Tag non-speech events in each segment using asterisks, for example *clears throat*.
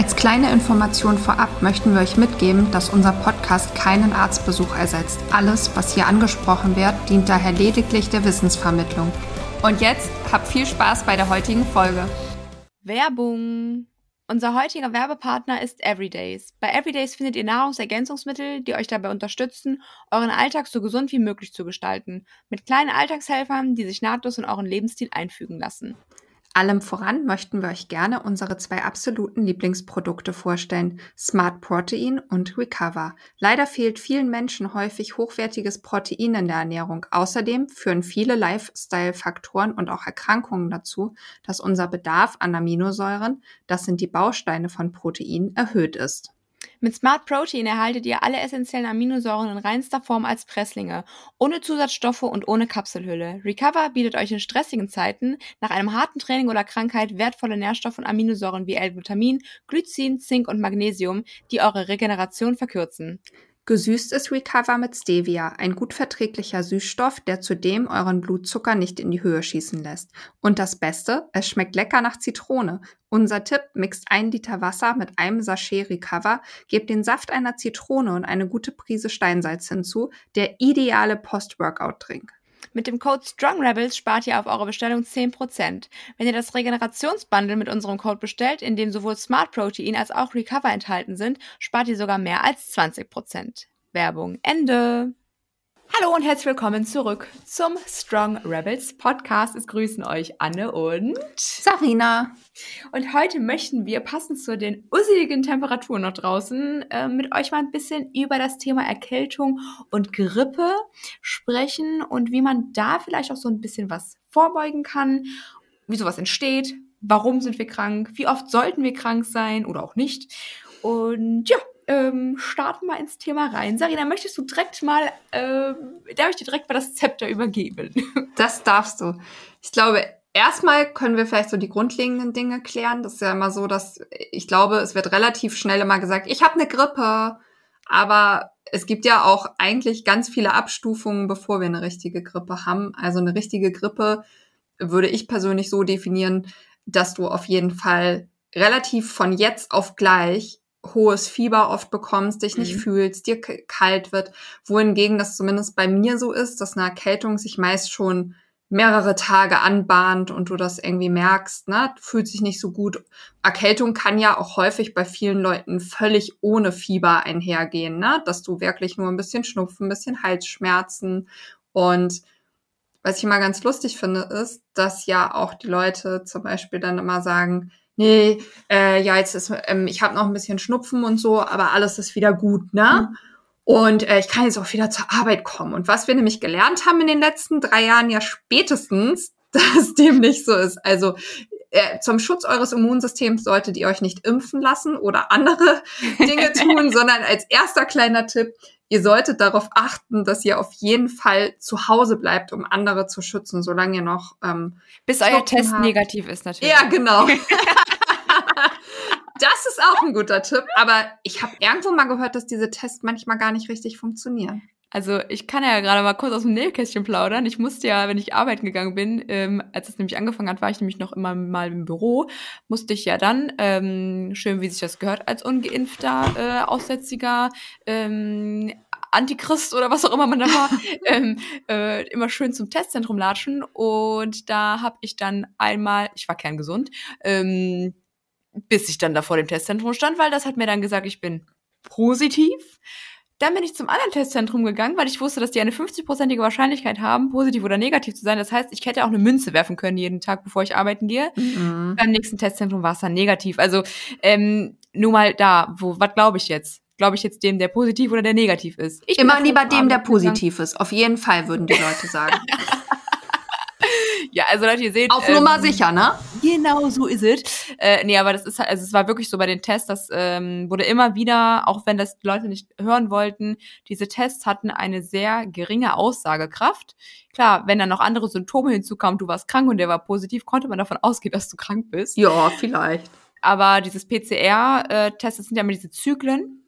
Als kleine Information vorab möchten wir euch mitgeben, dass unser Podcast keinen Arztbesuch ersetzt. Alles, was hier angesprochen wird, dient daher lediglich der Wissensvermittlung. Und jetzt habt viel Spaß bei der heutigen Folge. Werbung. Unser heutiger Werbepartner ist Everydays. Bei Everydays findet ihr Nahrungsergänzungsmittel, die euch dabei unterstützen, euren Alltag so gesund wie möglich zu gestalten. Mit kleinen Alltagshelfern, die sich nahtlos in euren Lebensstil einfügen lassen. Allem voran möchten wir euch gerne unsere zwei absoluten Lieblingsprodukte vorstellen, Smart Protein und Recover. Leider fehlt vielen Menschen häufig hochwertiges Protein in der Ernährung. Außerdem führen viele Lifestyle-Faktoren und auch Erkrankungen dazu, dass unser Bedarf an Aminosäuren, das sind die Bausteine von Protein, erhöht ist. Mit Smart Protein erhaltet ihr alle essentiellen Aminosäuren in reinster Form als Presslinge, ohne Zusatzstoffe und ohne Kapselhülle. Recover bietet euch in stressigen Zeiten nach einem harten Training oder Krankheit wertvolle Nährstoffe und Aminosäuren wie L-Glutamin, Glycin, Zink und Magnesium, die eure Regeneration verkürzen. Gesüßt ist Recover mit Stevia, ein gut verträglicher Süßstoff, der zudem euren Blutzucker nicht in die Höhe schießen lässt. Und das Beste, es schmeckt lecker nach Zitrone. Unser Tipp, mixt ein Liter Wasser mit einem Sachet Recover, gebt den Saft einer Zitrone und eine gute Prise Steinsalz hinzu, der ideale Post-Workout-Drink. Mit dem Code StrongRebels spart ihr auf eure Bestellung 10%. Wenn ihr das Regenerationsbundle mit unserem Code bestellt, in dem sowohl Smart Protein als auch Recover enthalten sind, spart ihr sogar mehr als 20%. Werbung Ende. Hallo und herzlich willkommen zurück zum Strong Rebels Podcast. Es grüßen euch Anne und Sarina. Und heute möchten wir, passend zu den usseligen Temperaturen noch draußen, äh, mit euch mal ein bisschen über das Thema Erkältung und Grippe sprechen und wie man da vielleicht auch so ein bisschen was vorbeugen kann, wie sowas entsteht, warum sind wir krank, wie oft sollten wir krank sein oder auch nicht. Und ja, ähm, starten wir ins Thema rein. Sarina, möchtest du direkt mal, äh, darf ich dir direkt mal das Zepter übergeben? *laughs* Das darfst du. Ich glaube, erstmal können wir vielleicht so die grundlegenden Dinge klären. Das ist ja immer so, dass ich glaube, es wird relativ schnell immer gesagt, ich habe eine Grippe. Aber es gibt ja auch eigentlich ganz viele Abstufungen, bevor wir eine richtige Grippe haben. Also eine richtige Grippe würde ich persönlich so definieren, dass du auf jeden Fall relativ von jetzt auf gleich hohes Fieber oft bekommst, dich nicht mhm. fühlst, dir kalt wird, wohingegen das zumindest bei mir so ist, dass eine Erkältung sich meist schon mehrere Tage anbahnt und du das irgendwie merkst, ne, fühlt sich nicht so gut. Erkältung kann ja auch häufig bei vielen Leuten völlig ohne Fieber einhergehen, ne, dass du wirklich nur ein bisschen Schnupfen, ein bisschen Halsschmerzen und was ich immer ganz lustig finde, ist, dass ja auch die Leute zum Beispiel dann immer sagen, nee, äh, ja, jetzt ist, ähm, ich habe noch ein bisschen Schnupfen und so, aber alles ist wieder gut, ne? Mhm. Und äh, ich kann jetzt auch wieder zur Arbeit kommen. Und was wir nämlich gelernt haben in den letzten drei Jahren ja spätestens, *laughs* dass dem nicht so ist. Also äh, zum Schutz eures Immunsystems solltet ihr euch nicht impfen lassen oder andere *laughs* Dinge tun, sondern als erster kleiner Tipp, ihr solltet darauf achten, dass ihr auf jeden Fall zu Hause bleibt, um andere zu schützen, solange ihr noch ähm, bis euer Test habt. negativ ist natürlich. Ja, genau. *laughs* Das ist auch ein guter Tipp, aber ich habe irgendwo mal gehört, dass diese Tests manchmal gar nicht richtig funktionieren. Also ich kann ja gerade mal kurz aus dem Nähkästchen plaudern. Ich musste ja, wenn ich arbeiten gegangen bin, ähm, als es nämlich angefangen hat, war ich nämlich noch immer mal im Büro, musste ich ja dann, ähm, schön wie sich das gehört, als ungeimpfter, äh, aussätziger, ähm, Antichrist oder was auch immer man da war, *laughs* ähm, äh, immer schön zum Testzentrum latschen. Und da habe ich dann einmal, ich war kerngesund, ähm, bis ich dann da vor dem Testzentrum stand, weil das hat mir dann gesagt, ich bin positiv. Dann bin ich zum anderen Testzentrum gegangen, weil ich wusste, dass die eine 50-prozentige Wahrscheinlichkeit haben, positiv oder negativ zu sein. Das heißt, ich hätte auch eine Münze werfen können jeden Tag, bevor ich arbeiten gehe. Mhm. Beim nächsten Testzentrum war es dann negativ. Also ähm, nur mal da, wo, was glaube ich jetzt? Glaube ich jetzt dem, der positiv oder der negativ ist? Ich Immer lieber dem, der positiv ist. Auf jeden Fall, würden die Leute sagen. *laughs* ja, also Leute, ihr seht. Auf ähm, Nummer sicher, ne? Genau, so ist es. Äh, nee, aber das ist halt, also es war wirklich so bei den Tests, das ähm, wurde immer wieder, auch wenn das Leute nicht hören wollten, diese Tests hatten eine sehr geringe Aussagekraft. Klar, wenn dann noch andere Symptome hinzukamen, du warst krank und der war positiv, konnte man davon *laughs* ausgehen, dass du krank bist. Ja, vielleicht. Aber dieses PCR-Test, das sind ja immer diese Zyklen.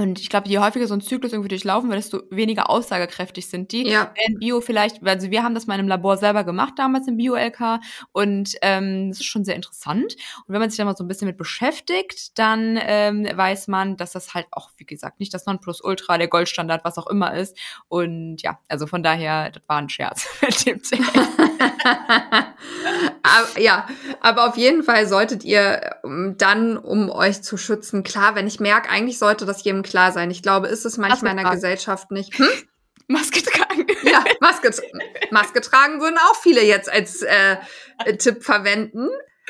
Und ich glaube, je häufiger so ein Zyklus irgendwie durchlaufen wird, desto weniger aussagekräftig sind die. Ja. In Bio vielleicht, also wir haben das mal in einem Labor selber gemacht damals im Bio-LK und ähm, das ist schon sehr interessant. Und wenn man sich da mal so ein bisschen mit beschäftigt, dann ähm, weiß man, dass das halt auch, wie gesagt, nicht das Nonplusultra, der Goldstandard, was auch immer ist. Und ja, also von daher, das war ein Scherz *laughs* mit dem *laughs* aber, ja, aber auf jeden Fall solltet ihr ähm, dann, um euch zu schützen, klar, wenn ich merke, eigentlich sollte das jedem klar sein. Ich glaube, ist es manchmal in der Gesellschaft nicht. Hm? *laughs* Maske tragen. Ja, Maske, Maske tragen würden auch viele jetzt als äh, Tipp verwenden.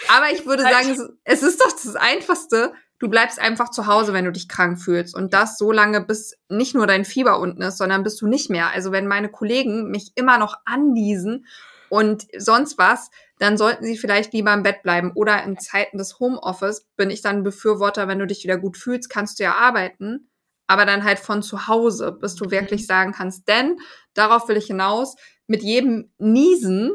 Aber ich würde sagen, es ist doch das Einfachste. Du bleibst einfach zu Hause, wenn du dich krank fühlst. Und das so lange, bis nicht nur dein Fieber unten ist, sondern bis du nicht mehr. Also wenn meine Kollegen mich immer noch andiesen und sonst was, dann sollten sie vielleicht lieber im Bett bleiben. Oder in Zeiten des Homeoffice bin ich dann Befürworter, wenn du dich wieder gut fühlst, kannst du ja arbeiten, aber dann halt von zu Hause, bis du wirklich sagen kannst. Denn, darauf will ich hinaus, mit jedem Niesen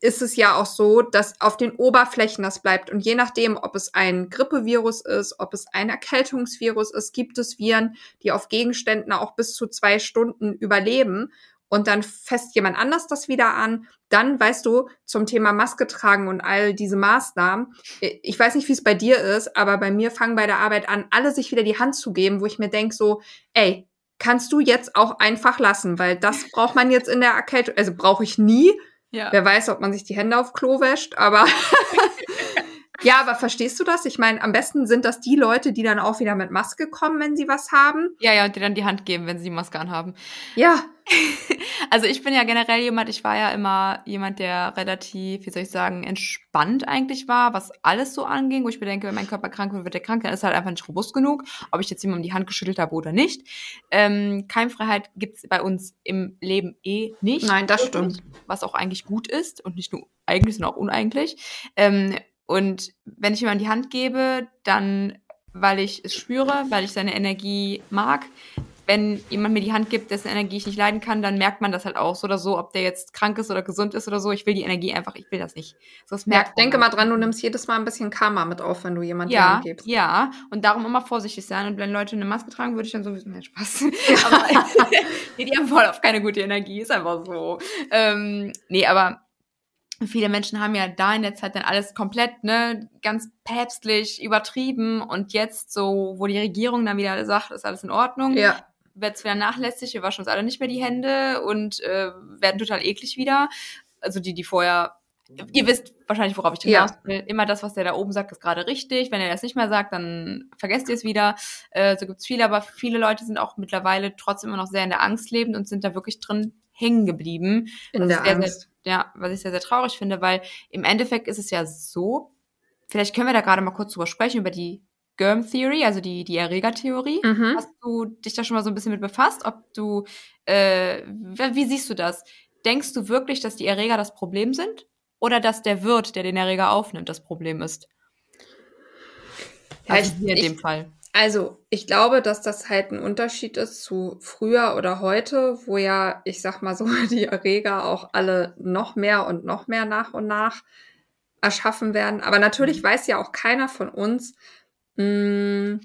ist es ja auch so, dass auf den Oberflächen das bleibt. Und je nachdem, ob es ein Grippevirus ist, ob es ein Erkältungsvirus ist, gibt es Viren, die auf Gegenständen auch bis zu zwei Stunden überleben und dann fässt jemand anders das wieder an. Dann weißt du zum Thema Maske tragen und all diese Maßnahmen. Ich weiß nicht, wie es bei dir ist, aber bei mir fangen bei der Arbeit an, alle sich wieder die Hand zu geben, wo ich mir denke so, ey, kannst du jetzt auch einfach lassen, weil das braucht man jetzt in der Erkältung, also brauche ich nie. Ja. Wer weiß, ob man sich die Hände auf Klo wäscht, aber *laughs* Ja, aber verstehst du das? Ich meine, am besten sind das die Leute, die dann auch wieder mit Maske kommen, wenn sie was haben. Ja, ja, und die dann die Hand geben, wenn sie die Maske anhaben. Ja. *laughs* also ich bin ja generell jemand, ich war ja immer jemand, der relativ, wie soll ich sagen, entspannt eigentlich war, was alles so anging, wo ich mir denke, wenn mein Körper krank wird, wird der krank, dann ist er halt einfach nicht robust genug, ob ich jetzt jemandem die Hand geschüttelt habe oder nicht. Ähm, Keimfreiheit gibt's bei uns im Leben eh nicht. Nein, das stimmt. Was auch eigentlich gut ist und nicht nur eigentlich, sondern auch uneigentlich. Ähm, und wenn ich jemand die Hand gebe, dann, weil ich es spüre, weil ich seine Energie mag. Wenn jemand mir die Hand gibt, dessen Energie ich nicht leiden kann, dann merkt man das halt auch so oder so, ob der jetzt krank ist oder gesund ist oder so. Ich will die Energie einfach, ich will das nicht. So, das merkt ja, denke mal dran, du nimmst jedes Mal ein bisschen Karma mit auf, wenn du jemand ja, die Hand gibst. Ja, und darum immer vorsichtig sein. Und wenn Leute eine Maske tragen, würde ich dann sowieso, nein, Spaß. *laughs* aber, *laughs* nee, die haben voll auf keine gute Energie, ist einfach so. Ähm, nee, aber viele Menschen haben ja da in der Zeit dann alles komplett, ne, ganz päpstlich übertrieben und jetzt so, wo die Regierung dann wieder sagt, ist alles in Ordnung, ja. wird es wieder nachlässig, wir waschen uns alle nicht mehr die Hände und äh, werden total eklig wieder. Also die, die vorher, ihr wisst wahrscheinlich, worauf ich hinaus ja. will. Immer das, was der da oben sagt, ist gerade richtig. Wenn er das nicht mehr sagt, dann vergesst ihr es wieder. Äh, so gibt's viele, aber viele Leute sind auch mittlerweile trotzdem immer noch sehr in der Angst lebend und sind da wirklich drin hängen geblieben. In der sehr, Angst. Sehr, ja, was ich sehr, sehr traurig finde, weil im Endeffekt ist es ja so, vielleicht können wir da gerade mal kurz drüber sprechen, über die Germ Theory, also die, die Erreger-Theorie. Mhm. Hast du dich da schon mal so ein bisschen mit befasst? Ob du, äh, wie siehst du das? Denkst du wirklich, dass die Erreger das Problem sind? Oder dass der Wirt, der den Erreger aufnimmt, das Problem ist? Also ich, in dem Fall. Also, ich glaube, dass das halt ein Unterschied ist zu früher oder heute, wo ja, ich sag mal so, *laughs* die Erreger auch alle noch mehr und noch mehr nach und nach erschaffen werden. Aber natürlich mhm. weiß ja auch keiner von uns, mh, hm,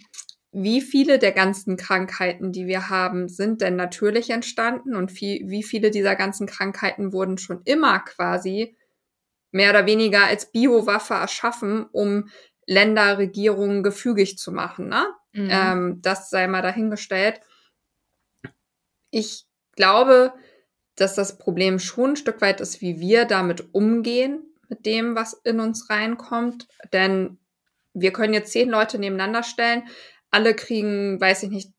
wie viele der ganzen Krankheiten, die wir haben, sind denn natürlich entstanden und wie, wie viele dieser ganzen Krankheiten wurden schon immer quasi mehr oder weniger als Biowaffe erschaffen, um Länder, Regierungen gefügig zu machen. Ne? Mhm. Ähm, das sei mal dahingestellt. Ich glaube, dass das Problem schon ein Stück weit ist, wie wir damit umgehen, mit dem, was in uns reinkommt. Denn wir können jetzt zehn Leute nebeneinander stellen. Alle kriegen, weiß ich nicht,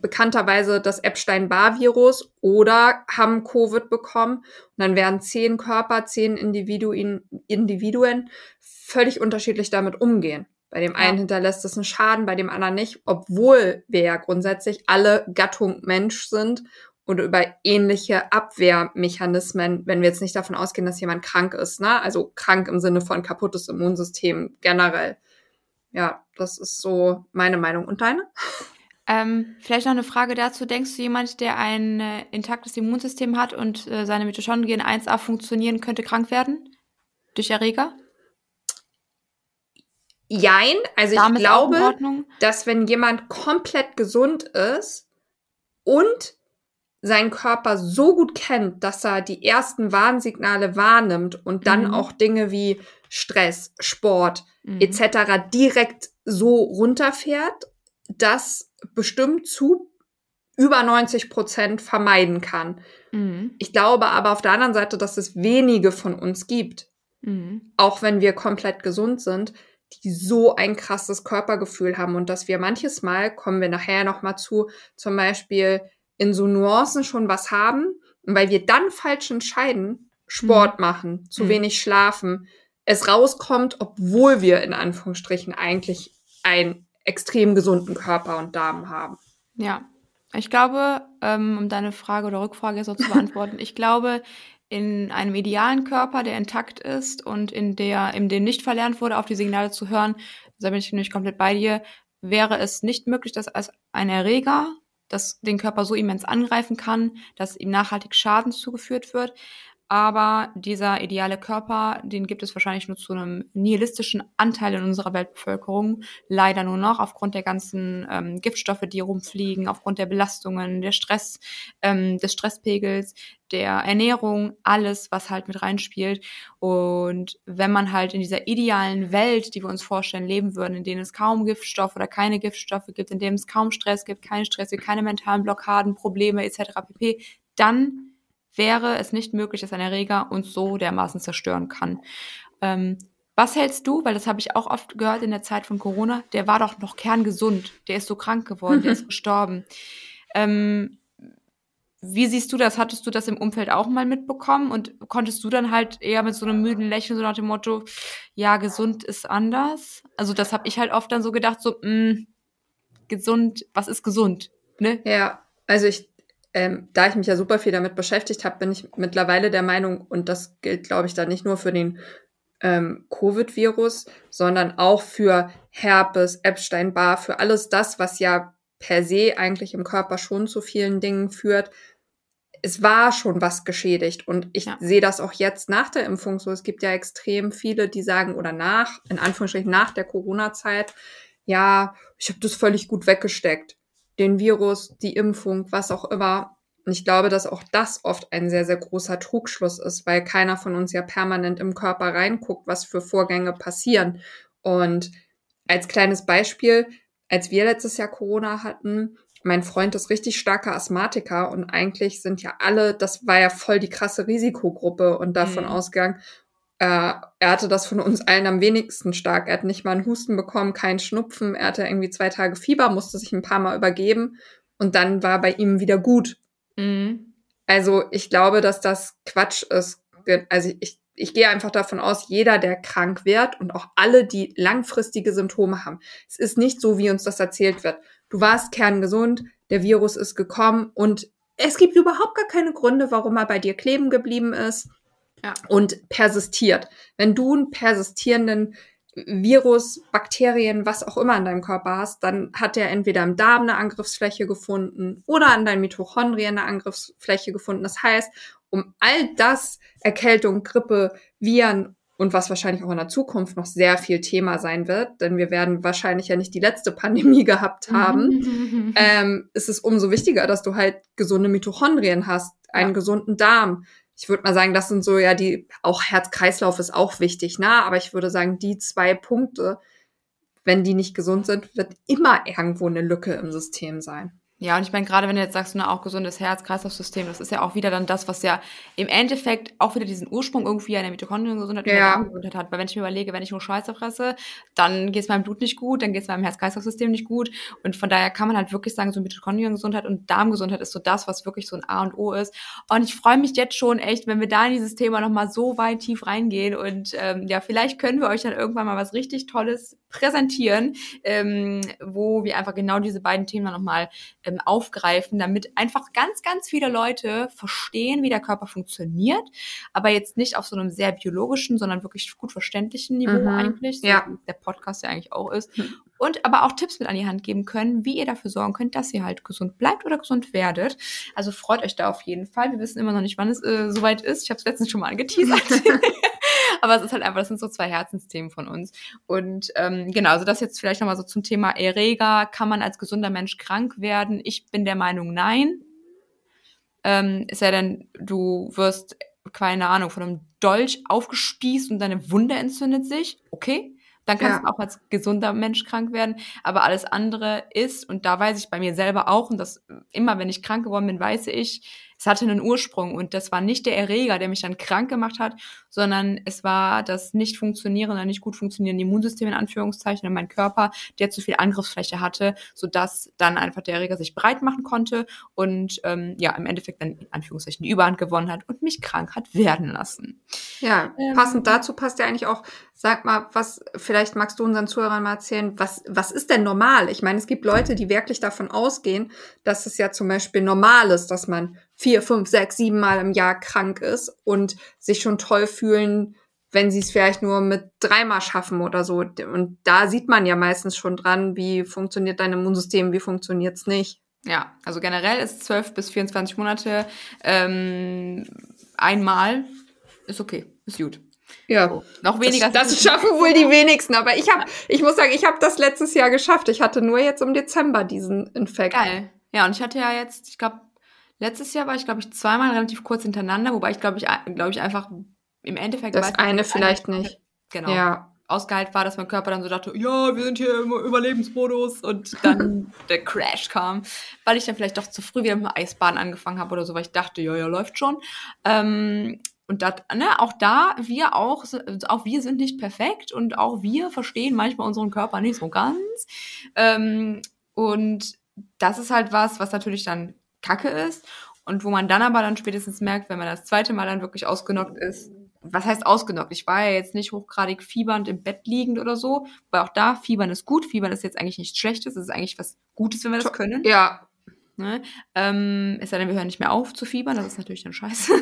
bekannterweise das Epstein-Barr-Virus oder haben Covid bekommen. Und dann werden zehn Körper, zehn Individuen, Individuen völlig unterschiedlich damit umgehen. Bei dem einen hinterlässt es einen Schaden, bei dem anderen nicht, obwohl wir ja grundsätzlich alle Gattung Mensch sind oder über ähnliche Abwehrmechanismen, wenn wir jetzt nicht davon ausgehen, dass jemand krank ist, ne? Also krank im Sinne von kaputtes Immunsystem generell. Ja, das ist so meine Meinung. Und deine? Ähm, vielleicht noch eine Frage dazu. Denkst du, jemand, der ein äh, intaktes Immunsystem hat und äh, seine Mitochondrien 1a funktionieren, könnte krank werden? Durch Erreger? Jein. Also Darm ich glaube, dass wenn jemand komplett gesund ist und seinen Körper so gut kennt, dass er die ersten Warnsignale wahrnimmt und dann mhm. auch Dinge wie Stress, Sport mhm. etc. direkt so runterfährt, dass bestimmt zu über 90 Prozent vermeiden kann. Mhm. Ich glaube aber auf der anderen Seite, dass es wenige von uns gibt, mhm. auch wenn wir komplett gesund sind, die so ein krasses Körpergefühl haben und dass wir manches Mal, kommen wir nachher nochmal zu, zum Beispiel in so Nuancen schon was haben, und weil wir dann falsch entscheiden, Sport mhm. machen, zu mhm. wenig schlafen, es rauskommt, obwohl wir in Anführungsstrichen eigentlich ein extrem gesunden Körper und Darm haben. Ja, ich glaube, ähm, um deine Frage oder Rückfrage so zu *laughs* beantworten, ich glaube, in einem idealen Körper, der intakt ist und in der, in dem nicht verlernt wurde, auf die Signale zu hören, da bin ich nämlich komplett bei dir, wäre es nicht möglich, dass als ein Erreger das den Körper so immens angreifen kann, dass ihm nachhaltig Schaden zugeführt wird aber dieser ideale Körper, den gibt es wahrscheinlich nur zu einem nihilistischen Anteil in unserer Weltbevölkerung. Leider nur noch aufgrund der ganzen ähm, Giftstoffe, die rumfliegen, aufgrund der Belastungen, der Stress, ähm, des Stresspegels, der Ernährung, alles, was halt mit reinspielt. Und wenn man halt in dieser idealen Welt, die wir uns vorstellen, leben würden, in denen es kaum Giftstoffe oder keine Giftstoffe gibt, in dem es kaum Stress gibt, keine Stress gibt, keine mentalen Blockaden, Probleme etc. pp., dann wäre es nicht möglich, dass ein Erreger uns so dermaßen zerstören kann. Ähm, was hältst du, weil das habe ich auch oft gehört in der Zeit von Corona, der war doch noch kerngesund, der ist so krank geworden, der ist *laughs* gestorben. Ähm, wie siehst du das? Hattest du das im Umfeld auch mal mitbekommen und konntest du dann halt eher mit so einem müden Lächeln so nach dem Motto, ja, gesund ist anders? Also das habe ich halt oft dann so gedacht, so, mh, mm, gesund, was ist gesund? Ne? Ja, also ich ähm, da ich mich ja super viel damit beschäftigt habe, bin ich mittlerweile der Meinung, und das gilt, glaube ich, dann nicht nur für den ähm, Covid-Virus, sondern auch für Herpes, Epstein-Barr, für alles das, was ja per se eigentlich im Körper schon zu vielen Dingen führt. Es war schon was geschädigt und ich ja. sehe das auch jetzt nach der Impfung so. Es gibt ja extrem viele, die sagen, oder nach, in Anführungsstrichen nach der Corona-Zeit, ja, ich habe das völlig gut weggesteckt den Virus, die Impfung, was auch immer. Und ich glaube, dass auch das oft ein sehr, sehr großer Trugschluss ist, weil keiner von uns ja permanent im Körper reinguckt, was für Vorgänge passieren. Und als kleines Beispiel, als wir letztes Jahr Corona hatten, mein Freund ist richtig starker Asthmatiker und eigentlich sind ja alle, das war ja voll die krasse Risikogruppe und davon mhm. ausgegangen, äh, er hatte das von uns allen am wenigsten stark. Er hat nicht mal einen Husten bekommen, keinen Schnupfen. Er hatte irgendwie zwei Tage Fieber, musste sich ein paar Mal übergeben und dann war bei ihm wieder gut. Mhm. Also ich glaube, dass das Quatsch ist. Also ich, ich gehe einfach davon aus, jeder, der krank wird und auch alle, die langfristige Symptome haben. Es ist nicht so, wie uns das erzählt wird. Du warst kerngesund, der Virus ist gekommen und es gibt überhaupt gar keine Gründe, warum er bei dir kleben geblieben ist ja. und persistiert. Wenn du einen persistierenden Virus, Bakterien, was auch immer in deinem Körper hast, dann hat der entweder im Darm eine Angriffsfläche gefunden oder an deinen Mitochondrien eine Angriffsfläche gefunden. Das heißt, um all das, Erkältung, Grippe, Viren und was wahrscheinlich auch in der Zukunft noch sehr viel Thema sein wird, denn wir werden wahrscheinlich ja nicht die letzte Pandemie *laughs* gehabt haben, *laughs* ähm, ist es umso wichtiger, dass du halt gesunde Mitochondrien hast, einen ja. gesunden Darm, ich würde mal sagen, das sind so ja die, auch Herz-Kreislauf ist auch wichtig, ne? Aber ich würde sagen, die zwei Punkte, wenn die nicht gesund sind, wird immer irgendwo eine Lücke im System sein. Ja, und ich meine, gerade wenn du jetzt sagst, ne, auch gesundes Herz-Kreislauf-System, das ist ja auch wieder dann das, was ja im Endeffekt auch wieder diesen Ursprung irgendwie in der Mitochondriengesundheit ja. und Gesundheit hat. Weil wenn ich mir überlege, wenn ich nur Scheiße fresse, dann geht es meinem Blut nicht gut, dann geht es meinem Herz-Kreislauf-System nicht gut. Und von daher kann man halt wirklich sagen, so Mitochondriengesundheit und Darmgesundheit ist so das, was wirklich so ein A und O ist. Und ich freue mich jetzt schon echt, wenn wir da in dieses Thema nochmal so weit tief reingehen. Und ähm, ja, vielleicht können wir euch dann irgendwann mal was richtig Tolles präsentieren, ähm, wo wir einfach genau diese beiden Themen nochmal ähm, aufgreifen, damit einfach ganz, ganz viele Leute verstehen, wie der Körper funktioniert, aber jetzt nicht auf so einem sehr biologischen, sondern wirklich gut verständlichen Niveau Mhm. eigentlich, so Ja. wie der Podcast ja eigentlich auch ist. Mhm. Und aber auch Tipps mit an die Hand geben können, wie ihr dafür sorgen könnt, dass ihr halt gesund bleibt oder gesund werdet. Also freut euch da auf jeden Fall. Wir wissen immer noch nicht, wann es äh, soweit ist. Ich habe es letztens schon mal angeteasert. *laughs* *laughs* Aber es ist halt einfach, das sind so zwei Herzensthemen von uns. Und ähm, genau, also das jetzt vielleicht nochmal so zum Thema Erreger. Kann man als gesunder Mensch krank werden? Ich bin der Meinung, nein. Ähm, es sei denn, du wirst, keine Ahnung, von einem Dolch aufgespießt und deine Wunde entzündet sich. Okay. Dann kannst Ja. du auch als gesunder Mensch krank werden. Aber alles andere ist, und da weiß ich bei mir selber auch, und das immer, wenn ich krank geworden bin, weiß ich, es hatte einen Ursprung und das war nicht der Erreger, der mich dann krank gemacht hat, sondern es war das nicht funktionierende, nicht gut funktionierende Immunsystem in Anführungszeichen in meinem Körper, der zu viel Angriffsfläche hatte, sodass dann einfach der Erreger sich breit machen konnte und ähm, ja, im Endeffekt dann in Anführungszeichen die Überhand gewonnen hat und mich krank hat werden lassen. Ja, Ähm, passend dazu passt ja eigentlich auch, sag mal, was, vielleicht magst du unseren Zuhörern mal erzählen, was, was ist denn normal? Ich meine, es gibt Leute, die wirklich davon ausgehen, dass es ja zum Beispiel normal ist, dass man vier, fünf, sechs, sieben Mal im Jahr krank ist und sich schon toll fühlen, wenn sie es vielleicht nur mit dreimal schaffen oder so. Und da sieht man ja meistens schon dran, wie funktioniert dein Immunsystem, wie funktioniert's nicht. Ja, also generell ist 12 bis 24 Monate ähm, einmal ist okay, ist gut. Ja. So. Noch weniger. Das, das *laughs* schaffen wohl die wenigsten, aber ich habe, ich muss sagen, ich habe das letztes Jahr geschafft. Ich hatte nur jetzt im Dezember diesen Infekt. Geil. Ja, und ich hatte ja jetzt, ich glaube, letztes Jahr war ich, glaube ich, zweimal relativ kurz hintereinander, wobei ich, glaube ich, glaube ich, einfach im Endeffekt Das eine vielleicht nicht. Genau. Ja. Ausgeheilt war, dass mein Körper dann so dachte, ja, wir sind hier im Überlebensmodus und dann *laughs* der Crash kam, weil ich dann vielleicht doch zu früh wieder mit dem Eisbaden angefangen habe oder so, weil ich dachte, ja, ja, läuft schon. Ähm, und dat, ne, auch da, wir auch, auch wir sind nicht perfekt und auch wir verstehen manchmal unseren Körper nicht so ganz. Ähm, und das ist halt was, was natürlich dann Kacke ist und wo man dann aber dann spätestens merkt, wenn man das zweite Mal dann wirklich ausgenockt ist, was heißt ausgenockt? Ich war ja jetzt nicht hochgradig fiebernd im Bett liegend oder so, weil auch da, Fiebern ist gut, Fiebern ist jetzt eigentlich nichts Schlechtes, es ist eigentlich was Gutes, wenn wir das können. Ja. Ne? Ähm, es sei denn, wir hören nicht mehr auf zu fiebern, das ist natürlich dann scheiße.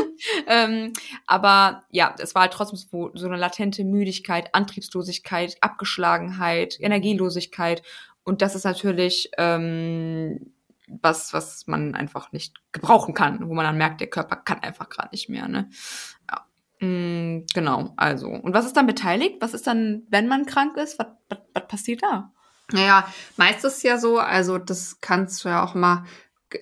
*laughs* ähm, aber ja, es war halt trotzdem so, so eine latente Müdigkeit, Antriebslosigkeit, Abgeschlagenheit, Energielosigkeit. Und das ist natürlich ähm, was, was man einfach nicht gebrauchen kann, wo man dann merkt, der Körper kann einfach gerade nicht mehr. Ne? Ja. Mm, genau, also. Und was ist dann beteiligt? Was ist dann, wenn man krank ist? Was, was, was passiert da? Naja, meist ist ja so, also das kannst du ja auch mal,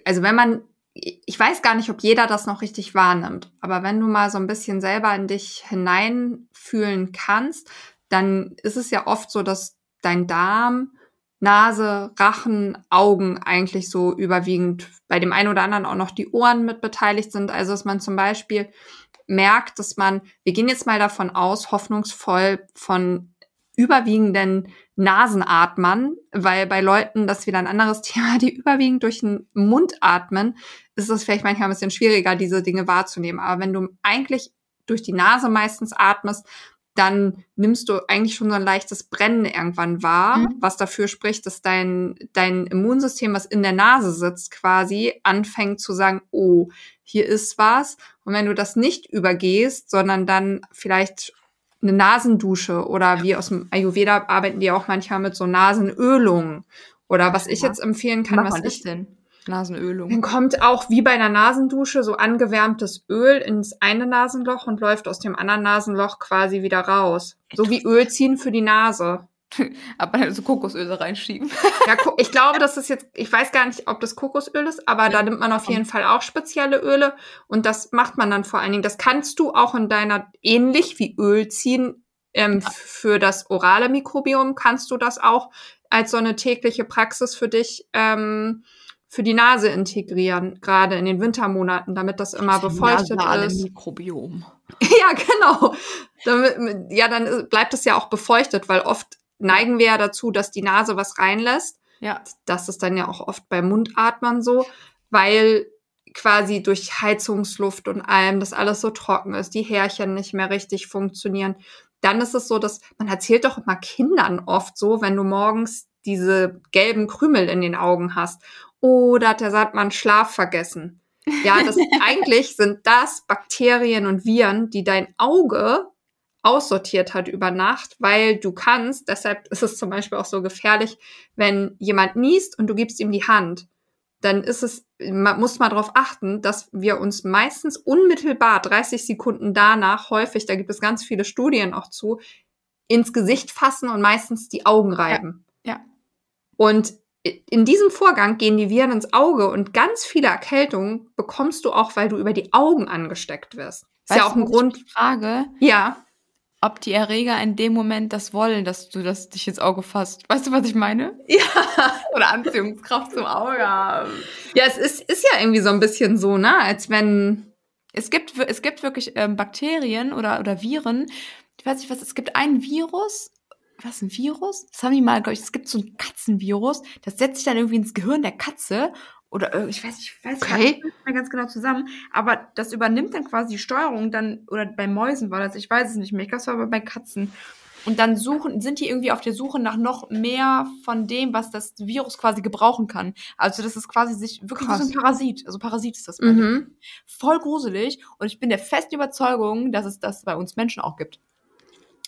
also wenn man, ich weiß gar nicht, ob jeder das noch richtig wahrnimmt, aber wenn du mal so ein bisschen selber in dich hineinfühlen kannst, dann ist es ja oft so, dass dein Darm, Nase, Rachen, Augen eigentlich so überwiegend bei dem einen oder anderen auch noch die Ohren mit beteiligt sind. Also dass man zum Beispiel merkt, dass man, wir gehen jetzt mal davon aus, hoffnungsvoll von überwiegenden Nasenatmern, weil bei Leuten, das ist wieder ein anderes *laughs* Thema, die überwiegend durch den Mund atmen, ist es vielleicht manchmal ein bisschen schwieriger, diese Dinge wahrzunehmen. Aber wenn du eigentlich durch die Nase meistens atmest, dann nimmst du eigentlich schon so ein leichtes Brennen irgendwann wahr, Mhm. was dafür spricht, dass dein, dein Immunsystem, was in der Nase sitzt, quasi anfängt zu sagen, oh, hier ist was. Und wenn du das nicht übergehst, sondern dann vielleicht eine Nasendusche oder wie aus dem Ayurveda arbeiten die auch manchmal mit so Nasenölungen. Oder was ich Ja. jetzt empfehlen kann, was das ich denn? Nasenölung. dann kommt auch wie bei einer Nasendusche so angewärmtes Öl ins eine Nasenloch und läuft aus dem anderen Nasenloch quasi wieder raus. So wie Öl ziehen für die Nase. *laughs* Aber so Kokosöl da reinschieben. *laughs* Ja, ich glaube, das ist jetzt, ich weiß gar nicht, ob das Kokosöl ist, aber da nimmt man auf jeden Fall auch spezielle Öle und das macht man dann vor allen Dingen. Das kannst du auch in deiner, ähnlich wie Öl ziehen, ähm, f- für das orale Mikrobiom kannst du das auch als so eine tägliche Praxis für dich ähm, für die Nase integrieren, gerade in den Wintermonaten, damit das immer befeuchtet Nasale ist. *laughs* Mikrobiom. Ja, genau. Damit, ja, dann bleibt es ja auch befeuchtet, weil oft neigen wir ja dazu, dass die Nase was reinlässt. Ja. Das ist dann ja auch oft bei Mundatmern so, weil quasi durch Heizungsluft und allem das alles so trocken ist, die Härchen nicht mehr richtig funktionieren. dann ist es so, dass man erzählt doch immer Kindern oft so, wenn du morgens diese gelben Krümel in den Augen hast. Oder der sagt man Schlaf vergessen. Ja, das *laughs* eigentlich sind das Bakterien und Viren, die dein Auge aussortiert hat über Nacht, weil du kannst, deshalb ist es zum Beispiel auch so gefährlich, wenn jemand niest und du gibst ihm die Hand, dann ist es, man muss mal darauf achten, dass wir uns meistens unmittelbar 30 Sekunden danach häufig, da gibt es ganz viele Studien auch zu, ins Gesicht fassen und meistens die Augen reiben. Ja. ja. Und in diesem Vorgang gehen die Viren ins Auge und ganz viele Erkältungen bekommst du auch, weil du über die Augen angesteckt wirst. Ist weißt ja auch ein Grund. Frage. Ja ob die Erreger in dem Moment das wollen, dass du das dich ins Auge fasst. Weißt du, was ich meine? *laughs* Ja. Oder Anziehungskraft zum Auge haben. Ja, es ist, ist ja irgendwie so ein bisschen so, ne? Als wenn. Es gibt, es gibt wirklich ähm, Bakterien oder, oder Viren. Ich weiß nicht, was, es gibt ein Virus. Was, ein Virus? Das haben die mal, glaube ich, es gibt so ein Katzenvirus. Das setzt sich dann irgendwie ins Gehirn der Katze oder ich weiß, ich weiß okay. nicht mehr ganz genau zusammen, aber das übernimmt dann quasi die Steuerung dann, oder bei Mäusen war das, ich weiß es nicht mehr, ich glaube, es war aber bei Katzen. Und dann suchen, sind die irgendwie auf der Suche nach noch mehr von dem, was das Virus quasi gebrauchen kann. Also das ist quasi sich wirklich Krass. so ein Parasit. Also Parasit ist das. Mhm. Voll gruselig. Und ich bin der festen Überzeugung, dass es das bei uns Menschen auch gibt.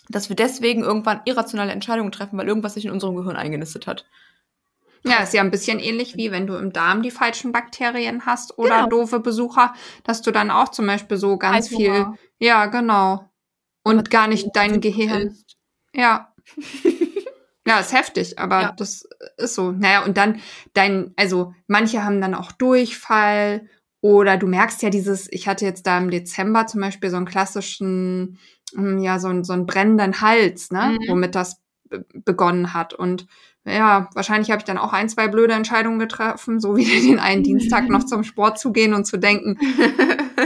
Dass wir deswegen irgendwann irrationale Entscheidungen treffen, weil irgendwas sich in unserem Gehirn eingenistet hat. Ja, ist ja ein bisschen ähnlich wie wenn du im Darm die falschen Bakterien hast oder genau. doofe Besucher, dass du dann auch zum Beispiel so ganz viel, ja, genau. Und gar nicht dein Gehirn. Ist. Ja. *laughs* ja, ist heftig, aber ja. das ist so. Naja, und dann dein, also manche haben dann auch Durchfall oder du merkst ja dieses, ich hatte jetzt da im Dezember zum Beispiel so einen klassischen, ja, so, einen, so einen brennenden Hals, ne, mhm. womit das begonnen hat. Und ja, wahrscheinlich habe ich dann auch ein, zwei blöde Entscheidungen getroffen, so *laughs* wie den einen Dienstag noch *laughs* zum Sport zu gehen und zu denken,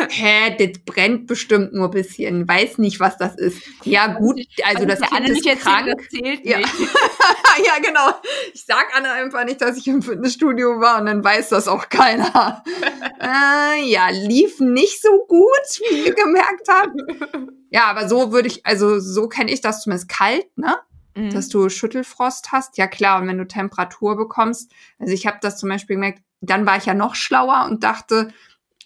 hä, das brennt bestimmt nur bisschen, weiß nicht, was das ist. Ja, gut, also, also das Kind ist nicht krank. Erzählt, ja. nicht. *laughs* ja, genau. Ich sag Anne einfach nicht, dass ich im Fitnessstudio war und dann weiß das auch keiner. *laughs* äh, ja, lief nicht so gut, wie ihr gemerkt habt. Ja, aber so würde ich, also so kenne ich das zumindest kalt, ne? mhm. dass du Schüttelfrost hast. Ja klar, und wenn du Temperatur bekommst, also ich habe das zum Beispiel gemerkt, dann war ich ja noch schlauer und dachte,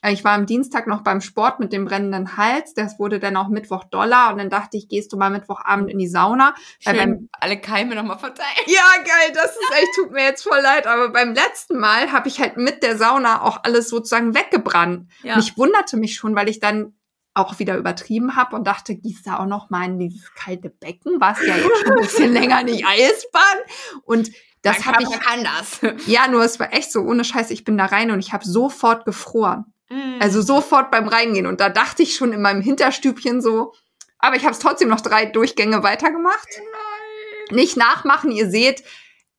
ich war am Dienstag noch beim Sport mit dem brennenden Hals. Das wurde dann auch Mittwoch Dollar. Und dann dachte ich, gehst du mal Mittwochabend in die Sauna. Schön, beim, alle Keime nochmal verteilen. Ja, geil. Das ist echt, tut mir jetzt voll leid. Aber beim letzten Mal habe ich halt mit der Sauna auch alles sozusagen weggebrannt. Ja. Und ich wunderte mich schon, weil ich dann auch wieder übertrieben habe und dachte, gieß da auch noch mal in dieses kalte Becken, was ja jetzt schon ein bisschen *laughs* länger nicht Eisbahn. Und das habe ich kann das. Ja, nur es war echt so ohne Scheiß, ich bin da rein und ich habe sofort gefroren. Mm. Also sofort beim reingehen und da dachte ich schon in meinem Hinterstübchen so, aber ich habe es trotzdem noch drei Durchgänge weitergemacht. Nein. Nicht nachmachen, ihr seht,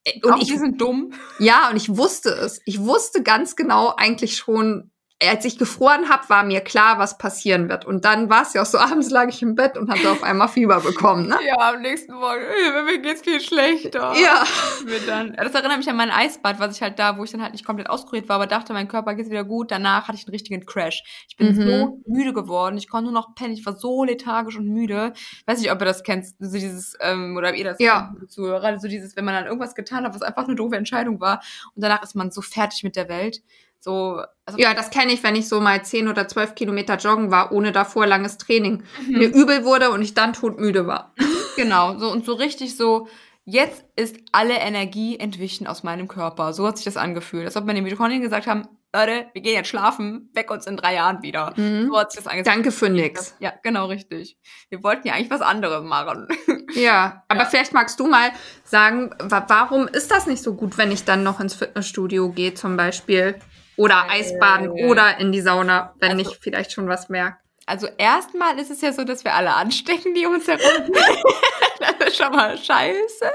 äh, und Auch ich, die sind dumm. Ja, und ich wusste es. Ich wusste ganz genau eigentlich schon, als ich gefroren habe, war mir klar, was passieren wird. Und dann war es ja auch so, *laughs* abends lag ich im Bett und hatte auf einmal Fieber bekommen. Ne? Ja, am nächsten Morgen, mir geht's viel schlechter. Ja. Dann, das erinnert mich an mein Eisbad, was ich halt da, wo ich dann halt nicht komplett auskuriert war, aber dachte, mein Körper geht wieder gut. Danach hatte ich einen richtigen Crash. Ich bin mhm. so müde geworden. Ich konnte nur noch pennen. Ich war so lethargisch und müde. weiß nicht, ob ihr das kennt, so dieses, ähm, oder ob ihr das ja. kennt, Zuhörer, so dieses, wenn man dann irgendwas getan hat, was einfach eine doofe Entscheidung war. Und danach ist man so fertig mit der Welt. So, also ja, das kenne ich, wenn ich so mal zehn oder zwölf Kilometer joggen war, ohne davor langes Training. Mhm. Mir übel wurde und ich dann todmüde war. *laughs* genau, so und so richtig so, jetzt ist alle Energie entwichen aus meinem Körper. So hat sich das angefühlt. Als ob meine Mitochondrien gesagt haben, Leute, wir gehen jetzt schlafen, weg uns in drei Jahren wieder. Mhm. So hat sich das angefühlt. Danke für nix. Ja, genau, richtig. Wir wollten ja eigentlich was anderes machen. *laughs* Ja, aber ja. vielleicht magst du mal sagen, warum ist das nicht so gut, wenn ich dann noch ins Fitnessstudio gehe zum Beispiel? Oder Eisbaden äh, oder in die Sauna, wenn also, ich vielleicht schon was merke. Also erstmal ist es ja so, dass wir alle anstecken, die uns herum. *laughs* das ist schon mal scheiße.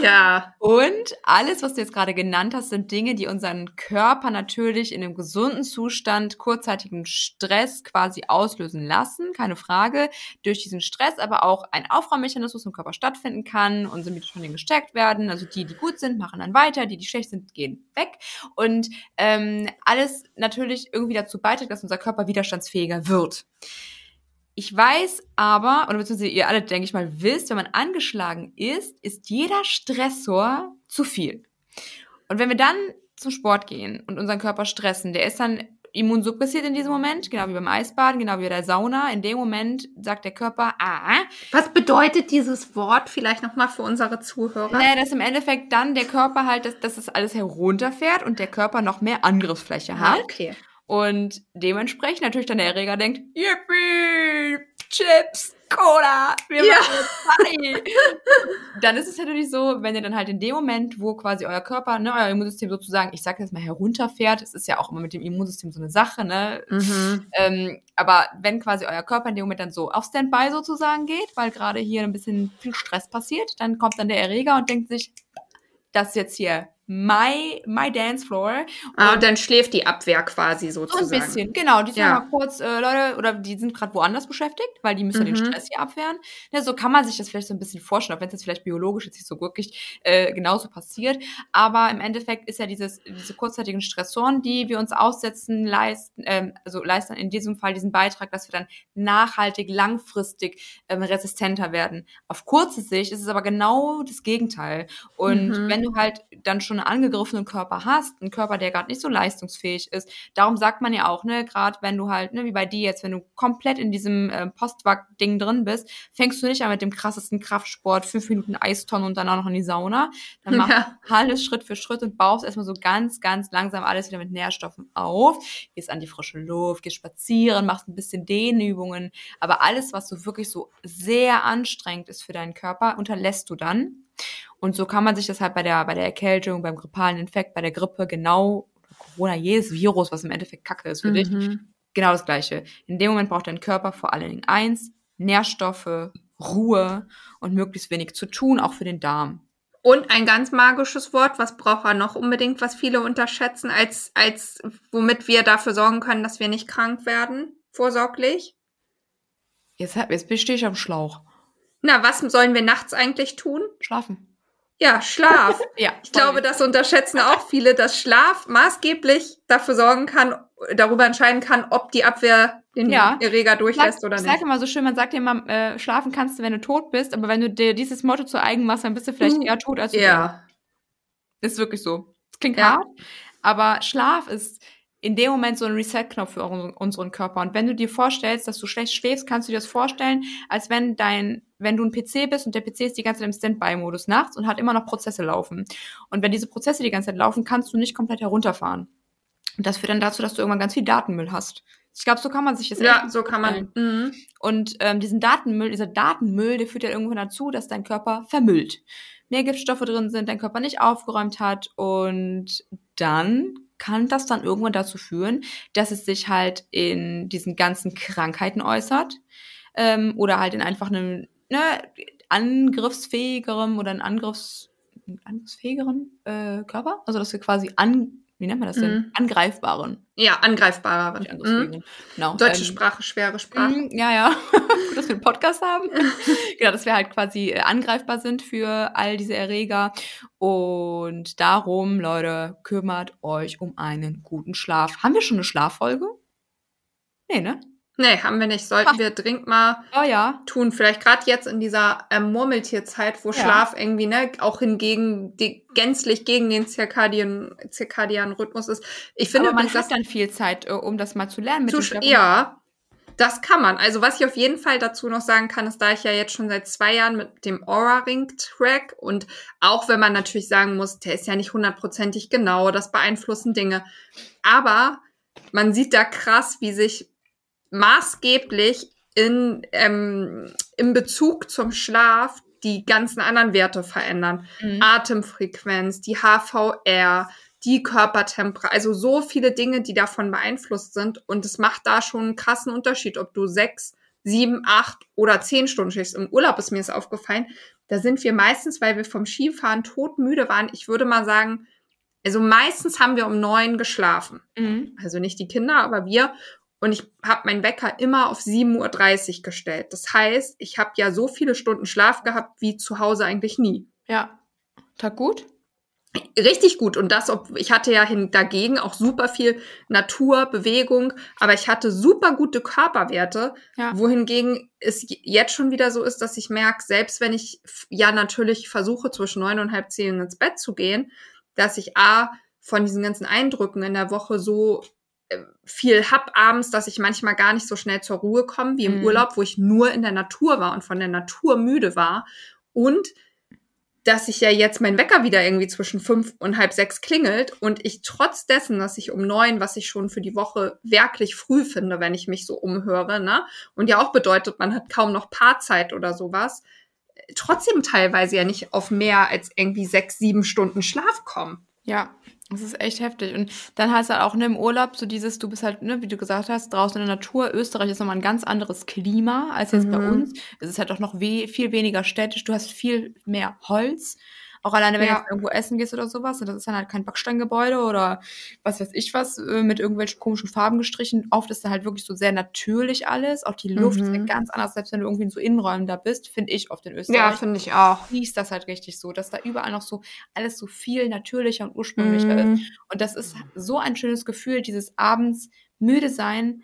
Ja. Und alles, was du jetzt gerade genannt hast, sind Dinge, die unseren Körper natürlich in einem gesunden Zustand kurzzeitigen Stress quasi auslösen lassen, keine Frage. Durch diesen Stress aber auch ein Aufräummechanismus im Körper stattfinden kann, unsere Mitochondrien gestärkt werden. Also die, die gut sind, machen dann weiter, die, die schlecht sind, gehen weg. Und ähm, alles natürlich irgendwie dazu beiträgt, dass unser Körper widerstandsfähiger wird. Ich weiß aber, oder beziehungsweise ihr alle, denke ich mal, wisst, wenn man angeschlagen ist, ist jeder Stressor zu viel. Und wenn wir dann zum Sport gehen und unseren Körper stressen, der ist dann immunsuppressiert in diesem Moment, genau wie beim Eisbaden, genau wie bei der Sauna. In dem Moment sagt der Körper, ah. Was bedeutet dieses Wort vielleicht nochmal für unsere Zuhörer? Naja, dass im Endeffekt dann der Körper halt, dass, dass das alles herunterfährt und der Körper noch mehr Angriffsfläche hat. Ah, okay. Und dementsprechend natürlich dann der Erreger denkt, yippie, Chips, Cola, wir Ja. machen Party. *laughs* dann ist es natürlich so, wenn ihr dann halt in dem Moment, wo quasi euer Körper, ne, euer Immunsystem sozusagen, ich sag jetzt mal herunterfährt, es ist ja auch immer mit dem Immunsystem so eine Sache, ne, Mhm. ähm, aber wenn quasi euer Körper in dem Moment dann so auf Standby sozusagen geht, weil gerade hier ein bisschen viel Stress passiert, dann kommt dann der Erreger und denkt sich, das ist jetzt hier my, my dance floor. Ah, und dann schläft die Abwehr quasi So ein sozusagen. bisschen, genau. Die sind Ja. mal kurz, äh, Leute, oder die sind gerade woanders beschäftigt, weil die müssen ja den Mhm. Stress hier abwehren. Ja, so kann man sich das vielleicht so ein bisschen vorstellen, auch wenn es jetzt vielleicht biologisch jetzt nicht so wirklich äh, genauso passiert. Aber im Endeffekt ist ja dieses, diese kurzzeitigen Stressoren, die wir uns aussetzen, leisten, ähm, also leisten in diesem Fall diesen Beitrag, dass wir dann nachhaltig, langfristig ähm, resistenter werden. Auf kurze Sicht ist es aber genau das Gegenteil. Und Mhm. wenn du halt dann schon einen angegriffenen Körper hast, einen Körper, der gerade nicht so leistungsfähig ist, darum sagt man ja auch, ne, gerade wenn du halt, ne, wie bei dir jetzt, wenn du komplett in diesem äh, Postwag-Ding drin bist, fängst du nicht an mit dem krassesten Kraftsport, fünf Minuten Eistonnen und dann auch noch in die Sauna. Dann machst Ja. du alles Schritt für Schritt und baust erstmal so ganz, ganz langsam alles wieder mit Nährstoffen auf. Gehst an die frische Luft, gehst spazieren, machst ein bisschen Dehnübungen. Aber alles, was so wirklich so sehr anstrengend ist für deinen Körper, unterlässt du dann. Und so kann man sich das halt bei der, bei der Erkältung, beim grippalen Infekt, bei der Grippe genau, Corona, jedes Virus, was im Endeffekt Kacke ist für dich, Mhm. genau das Gleiche. In dem Moment braucht dein Körper vor allen Dingen eins, Nährstoffe, Ruhe und möglichst wenig zu tun, auch für den Darm. Und ein ganz magisches Wort, was braucht er noch unbedingt, was viele unterschätzen, als, als womit wir dafür sorgen können, dass wir nicht krank werden, vorsorglich? Jetzt, jetzt stehe ich am Schlauch. Na, was sollen wir nachts eigentlich tun? Schlafen. Ja, Schlaf. *laughs* Ja, Ich glaube, das unterschätzen auch viele, dass Schlaf maßgeblich dafür sorgen kann, darüber entscheiden kann, ob die Abwehr den Ja. Erreger durchlässt Sag, oder ich nicht. sag immer so schön, man sagt immer, äh, schlafen kannst du, wenn du tot bist, aber wenn du dir dieses Motto zu eigen machst, dann bist du vielleicht Uh, eher tot als du Ja. Ist wirklich so. Das klingt Ja. hart, aber Schlaf ist in dem Moment so ein Reset-Knopf für unseren- unseren Körper. Und wenn du dir vorstellst, dass du schlecht schläfst, kannst du dir das vorstellen, als wenn dein, wenn du ein PC bist und der PC ist die ganze Zeit im Standby-Modus nachts und hat immer noch Prozesse laufen. Und wenn diese Prozesse die ganze Zeit laufen, kannst du nicht komplett herunterfahren. Und das führt dann dazu, dass du irgendwann ganz viel Datenmüll hast. Ich glaube, so kann man sich das Ja, so kann man. Mhm. Und ähm, diesen Datenmüll, dieser Datenmüll, der führt ja irgendwann dazu, dass dein Körper vermüllt. Mehr Giftstoffe drin sind, dein Körper nicht aufgeräumt hat und dann kann das dann irgendwann dazu führen, dass es sich halt in diesen ganzen Krankheiten äußert ähm, oder halt in einfach einem ne, angriffsfähigerem oder einen Angriffs, angriffsfähigeren äh, Körper. Also dass wir quasi an, wie nennt man das denn? Mhm. Angreifbaren. Ja, angreifbarer. Nicht Mhm. angriffsfähigen. Genau. Deutsche ähm, Sprache, schwere Sprache. Mhm, Ja, ja. *laughs* Gut, dass wir einen Podcast haben. *laughs* genau, dass wir halt quasi äh, angreifbar sind für all diese Erreger. Und darum, Leute, kümmert euch um einen guten Schlaf. Haben wir schon eine Schlaffolge? Nee, ne? Nee, haben wir nicht. Sollten Ach. wir dringend mal Oh ja. tun. Vielleicht gerade jetzt in dieser ähm, Murmeltierzeit, wo Ja. Schlaf irgendwie, ne, auch hingegen, die, gänzlich gegen den zirkadian, zirkadianen Rhythmus ist. Ich finde Aber man übrigens, hat dann viel Zeit, äh, um das mal zu lernen. zu, sch- Schlaf- ja, das kann man. Also was ich auf jeden Fall dazu noch sagen kann, ist, da ich ja jetzt schon seit zwei Jahren mit dem Aura Ring track und auch wenn man natürlich sagen muss, der ist ja nicht hundertprozentig genau, das beeinflussen Dinge. Aber man sieht da krass, wie sich maßgeblich in, ähm, im Bezug zum Schlaf die ganzen anderen Werte verändern. Mhm. Atemfrequenz, die HVR, die Körpertemperatur, also so viele Dinge, die davon beeinflusst sind. Und es macht da schon einen krassen Unterschied, ob du sechs, sieben, acht oder zehn Stunden schläfst. Im Urlaub ist mir das aufgefallen. Da sind wir meistens, weil wir vom Skifahren todmüde waren. Ich würde mal sagen, also meistens haben wir um neun geschlafen. Mhm. Also nicht die Kinder, aber wir. Und ich habe meinen Wecker immer auf 7.30 Uhr gestellt. Das heißt, ich habe ja so viele Stunden Schlaf gehabt wie zu Hause eigentlich nie. Ja. Tag gut? Richtig gut. Und das, ob, ich hatte ja hin, dagegen auch super viel Natur, Bewegung, aber ich hatte super gute Körperwerte, Ja. wohingegen es jetzt schon wieder so ist, dass ich merke, selbst wenn ich ja natürlich versuche, zwischen neun und halb zehn ins Bett zu gehen, dass ich A, von diesen ganzen Eindrücken in der Woche so viel hab abends, dass ich manchmal gar nicht so schnell zur Ruhe komme wie im Mhm. Urlaub, wo ich nur in der Natur war und von der Natur müde war. Und dass ich ja jetzt mein Wecker wieder irgendwie zwischen fünf und halb sechs klingelt und ich trotz dessen, dass ich um neun, was ich schon für die Woche wirklich früh finde, wenn ich mich so umhöre, ne? Und ja auch bedeutet, man hat kaum noch Paarzeit oder sowas, trotzdem teilweise ja nicht auf mehr als irgendwie sechs, sieben Stunden Schlaf kommen. Ja, das ist echt heftig. Und dann heißt halt auch ne, im Urlaub so dieses, du bist halt, ne, wie du gesagt hast, draußen in der Natur. Österreich ist nochmal ein ganz anderes Klima als jetzt bei Mhm. uns. Es ist halt auch noch we viel weniger städtisch. Du hast viel mehr Holz. Auch alleine, wenn Ja. du irgendwo essen gehst oder sowas, und das ist dann halt kein Backsteingebäude oder was weiß ich was, äh, mit irgendwelchen komischen Farben gestrichen. Oft ist da halt wirklich so sehr natürlich alles. Auch die Luft ist Mhm. ja ganz anders, selbst wenn du irgendwie in so Innenräumen da bist, finde ich oft in Österreich finde ich auch. fließt das halt richtig so, dass da überall noch so alles so viel natürlicher und ursprünglicher ist. Mhm. Und das ist so ein schönes Gefühl, dieses abends müde sein,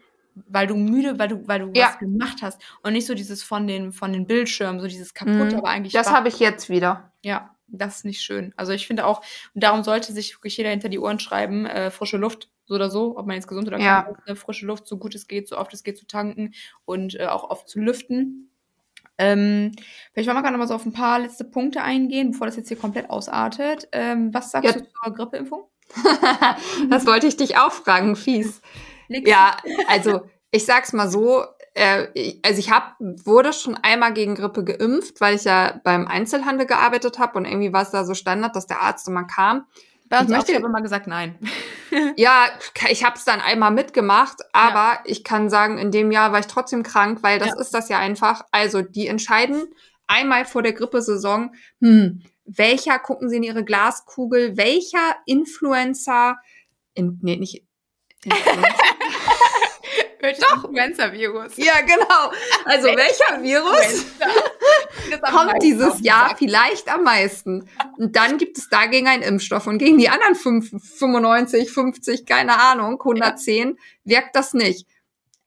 weil du müde, weil du, weil du Ja. was gemacht hast und nicht so dieses von den, von den Bildschirmen, so dieses kaputt, Mhm. aber eigentlich Das habe ich jetzt wieder. ja, das ist nicht schön. Also ich finde auch, und darum sollte sich wirklich jeder hinter die Ohren schreiben, äh, frische Luft, so oder so, ob man jetzt gesund oder Ja. krank ist, ne, frische Luft, so gut es geht, so oft es geht zu tanken und äh, auch oft zu lüften. Ähm, vielleicht wollen wir gerade noch mal so auf ein paar letzte Punkte eingehen, bevor das jetzt hier komplett ausartet. Ähm, was sagst Ja. du zur Grippeimpfung? *laughs* das wollte ich dich auch fragen, fies. Nix. Ja, also ich sag's mal so, äh, ich- also ich hab, wurde schon einmal gegen Grippe geimpft, weil ich ja beim Einzelhandel gearbeitet habe und irgendwie war es da so Standard, dass der Arzt immer kam. Bei uns ich auch, möchte- ich habe immer gesagt, nein. *laughs* Ja, ich habe es dann einmal mitgemacht, aber ich kann sagen, in dem Jahr war ich trotzdem krank, weil das Ja. ist das ja einfach. Also die entscheiden einmal vor der Grippesaison, hm, welcher, gucken Sie in Ihre Glaskugel, welcher Influencer, in, nee, nicht *laughs* Influencer, Welches Influenza-Virus? ja genau, also welcher Virus *laughs* kommt dieses Jahr vielleicht am meisten. Und dann gibt es dagegen einen Impfstoff. Und gegen die anderen fünf- 95, 50, keine Ahnung, 110 wirkt das nicht.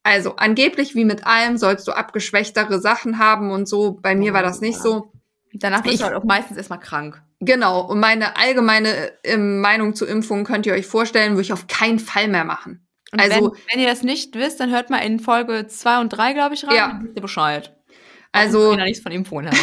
Also angeblich wie mit allem sollst du abgeschwächtere Sachen haben und so. Bei mir war das nicht so. Danach bist Ich- du halt auch meistens erstmal krank. Genau. Und meine allgemeine ähm, Meinung zu Impfungen könnt ihr euch vorstellen, würde ich auf keinen Fall mehr machen. Und Also- wenn, wenn ihr das nicht wisst, dann hört mal in Folge 2 und 3, glaube ich, rein. Ja. Dann wisst ihr Bescheid. Also nichts von *laughs* habt.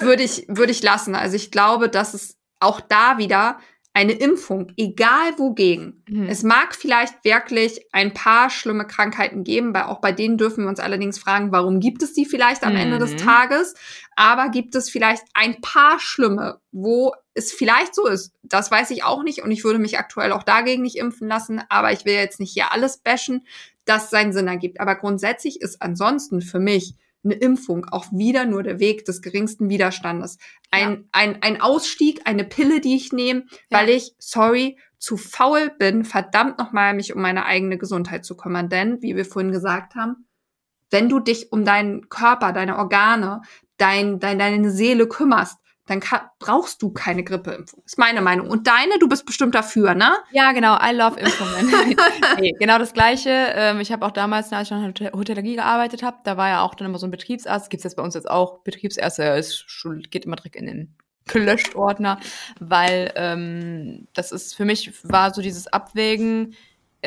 würde ich, würde ich lassen. Also ich glaube, dass es auch da wieder eine Impfung, egal wogegen. Mhm. Es mag vielleicht wirklich ein paar schlimme Krankheiten geben, weil auch bei denen dürfen wir uns allerdings fragen, warum gibt es die vielleicht am Ende des Mhm. Tages? Aber gibt es vielleicht ein paar schlimme, wo es vielleicht so ist? Das weiß ich auch nicht und ich würde mich aktuell auch dagegen nicht impfen lassen, aber ich will jetzt nicht hier alles bashen, das seinen Sinn ergibt. Aber grundsätzlich ist ansonsten für mich eine Impfung auch wieder nur der Weg des geringsten Widerstandes. Ein, ein, ein Ausstieg, eine Pille, die ich nehme, Ja. weil ich, sorry, zu faul bin, verdammt nochmal mich um meine eigene Gesundheit zu kümmern. Denn, wie wir vorhin gesagt haben, wenn du dich um deinen Körper, deine Organe, dein, dein, deine Seele kümmerst, dann brauchst du keine Grippeimpfung. Ist meine Meinung. Und deine, du bist bestimmt dafür, ne? Ja, genau, I love Impfungen. *laughs* nee, genau das Gleiche. Ähm, ich habe auch damals, als ich noch in der Hotellerie gearbeitet habe, da war ja auch dann immer so ein Betriebsarzt, gibt's jetzt bei uns jetzt auch, Betriebsärzte ist geht immer direkt in den Gelöscht-Ordner, weil ähm, das ist für mich war so dieses Abwägen,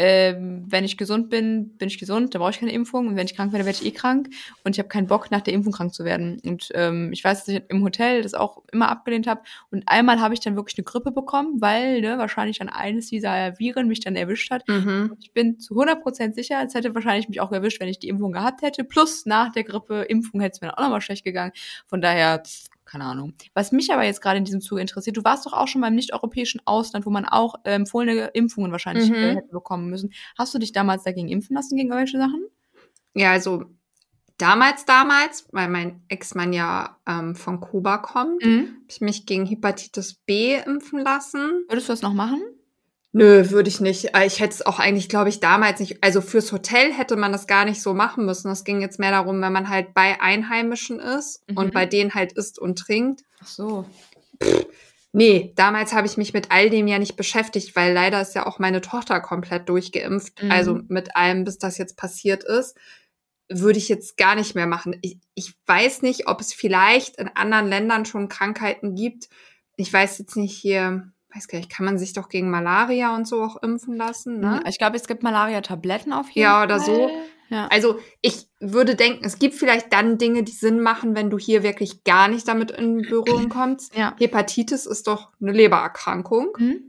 ähm, wenn ich gesund bin, bin ich gesund, da brauche ich keine Impfung. Und wenn ich krank werde, werde ich eh krank. Und ich habe keinen Bock, nach der Impfung krank zu werden. Und ähm, ich weiß, dass ich im Hotel das auch immer abgelehnt habe. Und einmal habe ich dann wirklich eine Grippe bekommen, weil ne, wahrscheinlich dann eines dieser Viren mich dann erwischt hat. Mhm. Ich bin zu 100% sicher, es hätte wahrscheinlich mich auch erwischt, wenn ich die Impfung gehabt hätte. Plus nach der Grippe, Impfung hätte es mir dann auch nochmal schlecht gegangen. Von daher, pff, keine Ahnung. Was mich aber jetzt gerade in diesem Zuge interessiert, du warst doch auch schon mal im nicht-europäischen Ausland, wo man auch äh, empfohlene Impfungen wahrscheinlich Mhm. äh, hätte bekommen müssen. Hast du dich damals dagegen impfen lassen, gegen irgendwelche Sachen? Ja, also damals, damals, weil mein Ex-Mann ja ähm, von Kuba kommt, Mhm. habe ich mich gegen Hepatitis B impfen lassen. Würdest du das noch machen? Nö, würde ich nicht. Äh, Ich hätte es auch eigentlich, glaube ich, damals nicht. Also fürs Hotel hätte man das gar nicht so machen müssen. Es ging jetzt mehr darum, wenn man halt bei Einheimischen ist Mhm. und bei denen halt isst und trinkt. Ach so. Nee, damals habe ich mich mit all dem ja nicht beschäftigt, weil leider ist ja auch meine Tochter komplett durchgeimpft. Mhm. Also mit allem, bis das jetzt passiert ist, würde ich jetzt gar nicht mehr machen. Ich, ich weiß nicht, ob es vielleicht in anderen Ländern schon Krankheiten gibt. Ich weiß jetzt nicht hier, weiß gar nicht, kann man sich doch gegen Malaria und so auch impfen lassen, ne? Ich glaube, es gibt Malaria-Tabletten auf jeden Ja, Fall. oder so. Ja. Also ich würde denken, es gibt vielleicht dann Dinge, die Sinn machen, wenn du hier wirklich gar nicht damit in Berührung *clears throat* kommst. ja. Hepatitis ist doch eine Lebererkrankung. Mhm.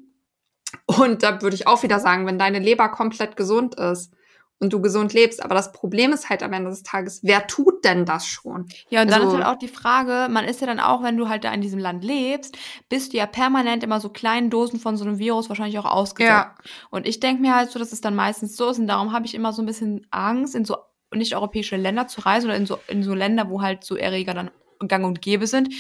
Und da würde ich auch wieder sagen, wenn deine Leber komplett gesund ist und du gesund lebst, aber das Problem ist halt am Ende des Tages, wer tut denn das schon? Ja, und dann Also- ist halt auch die Frage, man ist ja dann auch, wenn du halt da in diesem Land lebst, bist du ja permanent immer so kleinen Dosen von so einem Virus wahrscheinlich auch ausgesetzt. Und ich denke mir halt so, dass es dann meistens so ist und darum habe ich immer so ein bisschen Angst, in so nicht-europäische Länder zu reisen oder in so, in so Länder, wo halt so Erreger dann gang und gäbe sind,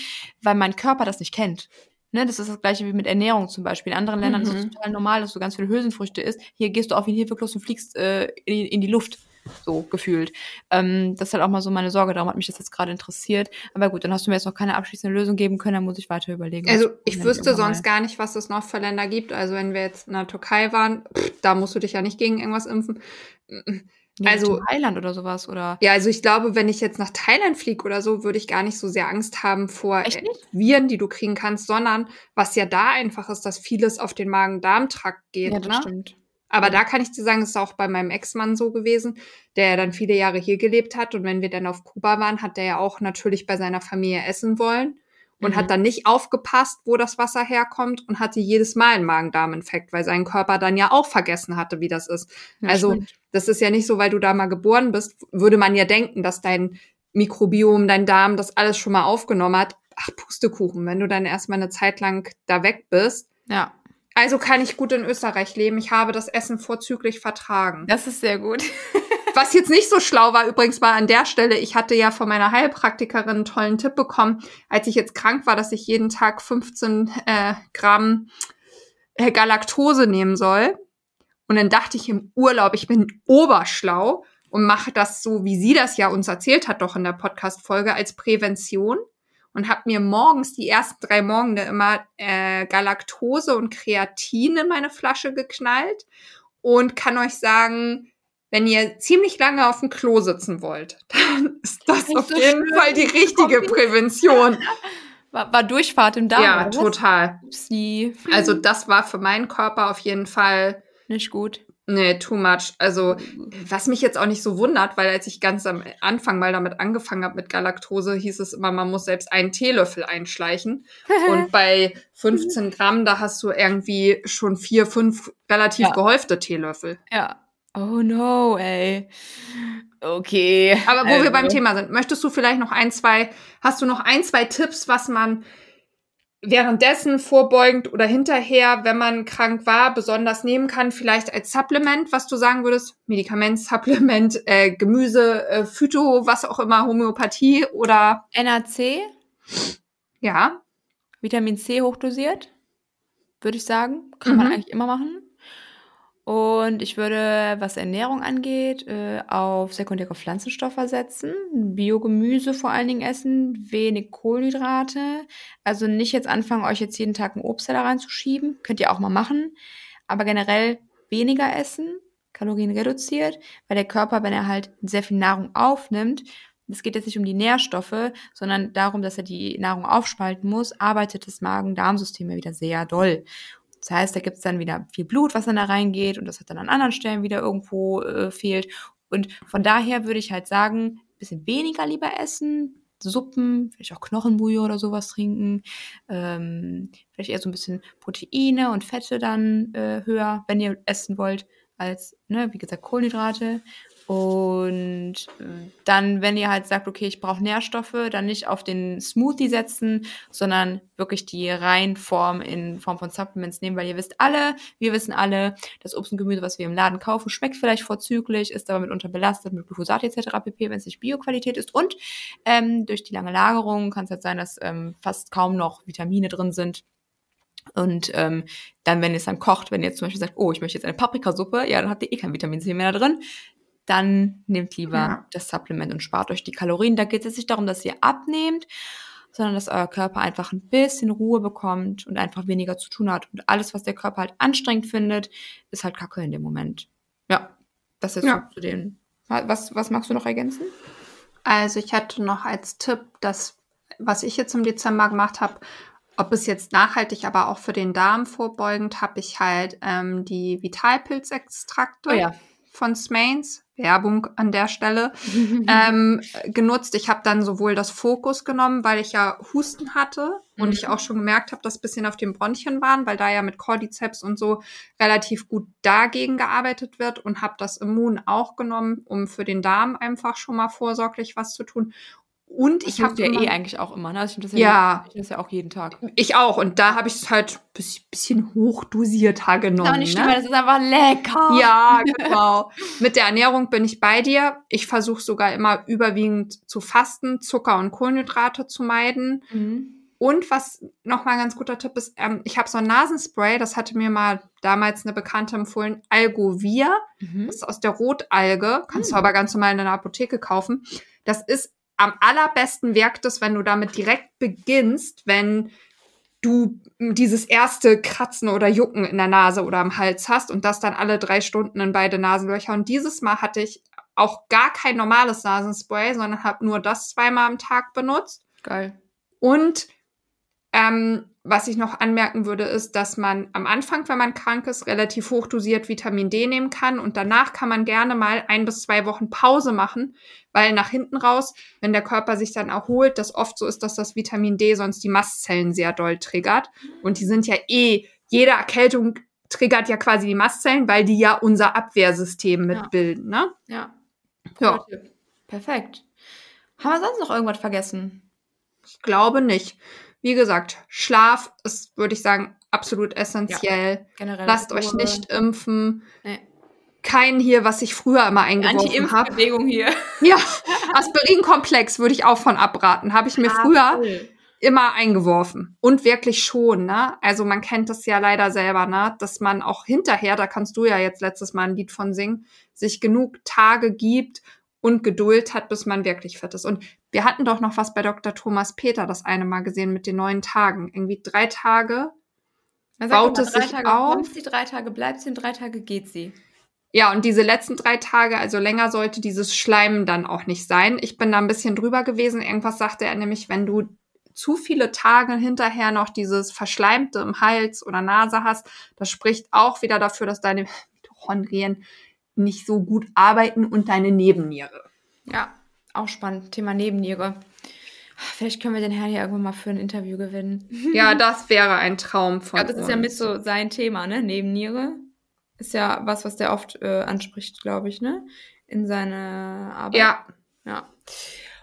weil mein Körper das nicht kennt. Ne, das ist das gleiche wie mit Ernährung zum Beispiel. In anderen Ländern ist es Mhm. total normal, dass du ganz viele Hülsenfrüchte isst. Hier gehst du auf ihn Hilfeklos und fliegst äh, in, in die Luft, so gefühlt. Ähm, das ist halt auch mal so meine Sorge, darum hat mich das jetzt gerade interessiert. Aber gut, dann hast du mir jetzt noch keine abschließende Lösung geben können, dann muss ich weiter überlegen. Also ich wüsste sonst gar nicht, was es noch für Länder gibt. Also wenn wir jetzt in der Türkei waren, pff, da musst du dich ja nicht gegen irgendwas impfen. Nee, also- Thailand oder sowas oder. Ja, also ich glaube, wenn ich jetzt nach Thailand fliege oder so, würde ich gar nicht so sehr Angst haben vor äh? Viren, die du kriegen kannst, sondern was ja da einfach ist, dass vieles auf den Magen-Darm-Trakt geht. Ja, das ne? stimmt. Aber da kann ich dir sagen, es ist auch bei meinem Ex-Mann so gewesen, der ja dann viele Jahre hier gelebt hat. Und wenn wir dann auf Kuba waren, hat der ja auch natürlich bei seiner Familie essen wollen und Mhm. hat dann nicht aufgepasst, wo das Wasser herkommt und hatte jedes Mal einen Magen-Darm-Infekt, weil sein Körper dann ja auch vergessen hatte, wie das ist. Ja, also stimmt. Das ist ja nicht so, weil du da mal geboren bist, würde man ja denken, dass dein Mikrobiom, dein Darm das alles schon mal aufgenommen hat. Ach, Pustekuchen, wenn du dann erstmal eine Zeit lang da weg bist. Ja, Also kann ich gut in Österreich leben. Ich habe das Essen vorzüglich vertragen. das ist sehr gut. *laughs* Was jetzt nicht so schlau war, übrigens war an der Stelle, ich hatte ja von meiner Heilpraktikerin einen tollen Tipp bekommen, als ich jetzt krank war, dass ich jeden Tag 15 äh, Gramm äh, Galaktose nehmen soll. Und dann dachte ich im Urlaub, ich bin oberschlau und mache das so, wie sie das ja uns erzählt hat, doch in der Podcast-Folge, als Prävention. Und habe mir morgens die ersten drei Morgende immer äh, Galaktose und Kreatin in meine Flasche geknallt. Und kann euch sagen, wenn ihr ziemlich lange auf dem Klo sitzen wollt, *laughs* dann ist das Nicht auf so jeden schlimm. Fall die richtige. Prävention. *laughs* War, war Durchfahrt im Darm. ja, total. Also das war für meinen Körper auf jeden Fall Nicht gut. Nee, too much. Also, was mich jetzt auch nicht so wundert, weil als ich ganz am Anfang mal damit angefangen habe mit Galaktose, hieß es immer, man muss selbst einen Teelöffel einschleichen. *laughs* Und bei 15 Gramm, da hast du irgendwie schon vier, fünf relativ Ja. gehäufte Teelöffel. ja. Oh no, ey. Okay. Aber wo wir beim Also, Thema sind, möchtest du vielleicht noch ein, zwei, hast du noch ein, zwei Tipps, was man währenddessen, vorbeugend oder hinterher, wenn man krank war, besonders nehmen kann, vielleicht als Supplement, was du sagen würdest, Medikament, Supplement, äh, Gemüse, äh, Phyto, was auch immer, Homöopathie oder NAC, ja, Vitamin C hochdosiert, würde ich sagen. Kann man Mhm. eigentlich immer machen. Und ich würde, was Ernährung angeht, äh, auf sekundäre Pflanzenstoffe setzen, Biogemüse vor allen Dingen essen, wenig Kohlenhydrate. Also nicht jetzt anfangen, euch jetzt jeden Tag einen Obstteller reinzuschieben. Könnt ihr auch mal machen. Aber generell weniger essen, Kalorien reduziert, weil der Körper, wenn er halt sehr viel Nahrung aufnimmt, es geht jetzt nicht um die Nährstoffe, sondern darum, dass er die Nahrung aufspalten muss, arbeitet das Magen-Darm-System ja wieder sehr doll. Das heißt, da gibt's dann wieder viel Blut, was dann da reingeht und das hat dann an anderen Stellen wieder irgendwo äh, fehlt. Und von daher würde ich halt sagen, bisschen weniger lieber essen, Suppen, vielleicht auch Knochenbouillon oder sowas trinken, ähm, vielleicht eher so ein bisschen Proteine und Fette dann äh, höher, wenn ihr essen wollt, als, ne, wie gesagt, Kohlenhydrate. Und äh, dann, wenn ihr halt sagt, okay, ich brauche Nährstoffe, dann nicht auf den Smoothie setzen, sondern wirklich die Reinform in Form von Supplements nehmen, weil ihr wisst alle, wir wissen alle, das Obst und Gemüse, was wir im Laden kaufen, schmeckt vielleicht vorzüglich, ist aber mitunter belastet mit Glyphosat etc. pp, wenn es nicht Bioqualität ist. Und ähm, durch die lange Lagerung kann es halt sein, dass ähm, fast kaum noch Vitamine drin sind. Und ähm, dann, wenn ihr es dann kocht, wenn ihr zum Beispiel sagt, oh, ich möchte jetzt eine Paprikasuppe, ja, dann habt ihr eh kein Vitamin C mehr da drin. Dann nehmt lieber Ja. das Supplement und spart euch die Kalorien. Da geht es nicht darum, dass ihr abnehmt, sondern dass euer Körper einfach ein bisschen Ruhe bekommt und einfach weniger zu tun hat. Und alles, was der Körper halt anstrengend findet, ist halt Kacke in dem Moment. Ja, das ist Ja. zu den. Was, was magst du noch ergänzen? Also ich hatte noch als Tipp, dass was ich jetzt im Dezember gemacht habe, ob es jetzt nachhaltig, aber auch für den Darm vorbeugend, habe ich halt ähm, die Vitalpilzextrakte Oh ja. Von Smains, Werbung an der Stelle, *laughs* ähm, genutzt. Ich habe dann sowohl das Fokus genommen, weil ich ja Husten hatte und Mhm. ich auch schon gemerkt habe, dass ein bisschen auf den Bronchien waren, weil da ja mit Cordyceps und so relativ gut dagegen gearbeitet wird und habe das Immun auch genommen, um für den Darm einfach schon mal vorsorglich was zu tun. Und ich ich habe ja eh eigentlich auch immer, ne? Also ich nehme das Ja. Ich nehme das ja auch jeden Tag. ich auch und da habe ich es halt ein bisschen hochdosierter genommen. Das ist auch nicht schlimm, ne? das ist einfach lecker. Ja, *laughs* genau. Mit der Ernährung bin ich bei dir. Ich versuche sogar immer überwiegend zu fasten, Zucker und Kohlenhydrate zu meiden. Mhm. Und was nochmal ein ganz guter Tipp ist, ähm, ich habe so ein Nasenspray, das hatte mir mal damals eine Bekannte empfohlen, Algovir. Mhm. Das ist aus der Rotalge, kannst du Hm. aber ganz normal in der Apotheke kaufen. Das ist am allerbesten wirkt es, wenn du damit direkt beginnst, wenn du dieses erste Kratzen oder Jucken in der Nase oder am Hals hast und das dann alle drei Stunden in beide Nasenlöcher. Und dieses Mal hatte ich auch gar kein normales Nasenspray, sondern habe nur das zweimal am Tag benutzt. Geil. Und ähm, was ich noch anmerken würde, ist, dass man am Anfang, wenn man krank ist, relativ hochdosiert Vitamin D nehmen kann und danach kann man gerne mal ein bis zwei Wochen Pause machen, weil nach hinten raus, wenn der Körper sich dann erholt, das oft so ist, dass das Vitamin D sonst die Mastzellen sehr doll triggert und die sind ja eh, jede Erkältung triggert ja quasi die Mastzellen, weil die ja unser Abwehrsystem Ja. mitbilden, ne? Ja. Ja. Perfekt. Haben wir sonst noch irgendwas vergessen? Ich glaube nicht. Wie gesagt, Schlaf ist, würde ich sagen, absolut essentiell. Generell. Lasst euch nicht impfen. Nee. Kein hier, was ich früher immer eingeworfen habe. Anti-Impf-Bewegung hier. *laughs* Ja, Aspirinkomplex würde ich auch von abraten. Habe ich mir früher Voll. immer eingeworfen. Und wirklich schon, ne? Also man kennt das ja leider selber, ne? Dass man auch hinterher, da kannst du ja jetzt letztes Mal ein Lied von singen, sich genug Tage gibt und Geduld hat, bis man wirklich fit ist. Und wir hatten doch noch was bei Dr. Thomas Peter das eine Mal gesehen mit den neun Tagen. Irgendwie drei Tage. Man baut es drei sich Tage auf? kommt sie, drei Tage bleibt sie und drei Tage geht sie. Ja, und diese letzten drei Tage, also länger sollte dieses Schleimen dann auch nicht sein. Ich bin da ein bisschen drüber gewesen. Irgendwas sagte er nämlich, wenn du zu viele Tage hinterher noch dieses Verschleimte im Hals oder Nase hast, das spricht auch wieder dafür, dass deine *laughs* Mitochondrien nicht so gut arbeiten und deine Nebenniere. Ja, auch spannend. Thema Nebenniere. Vielleicht können wir den Herrn hier irgendwann mal für ein Interview gewinnen. *laughs* Ja, das wäre ein Traum von Ja, das ist ja uns. mit so sein Thema, ne? Nebenniere. Ist ja was, was der oft äh, anspricht, glaube ich, ne? In seiner Arbeit. Ja, Ja.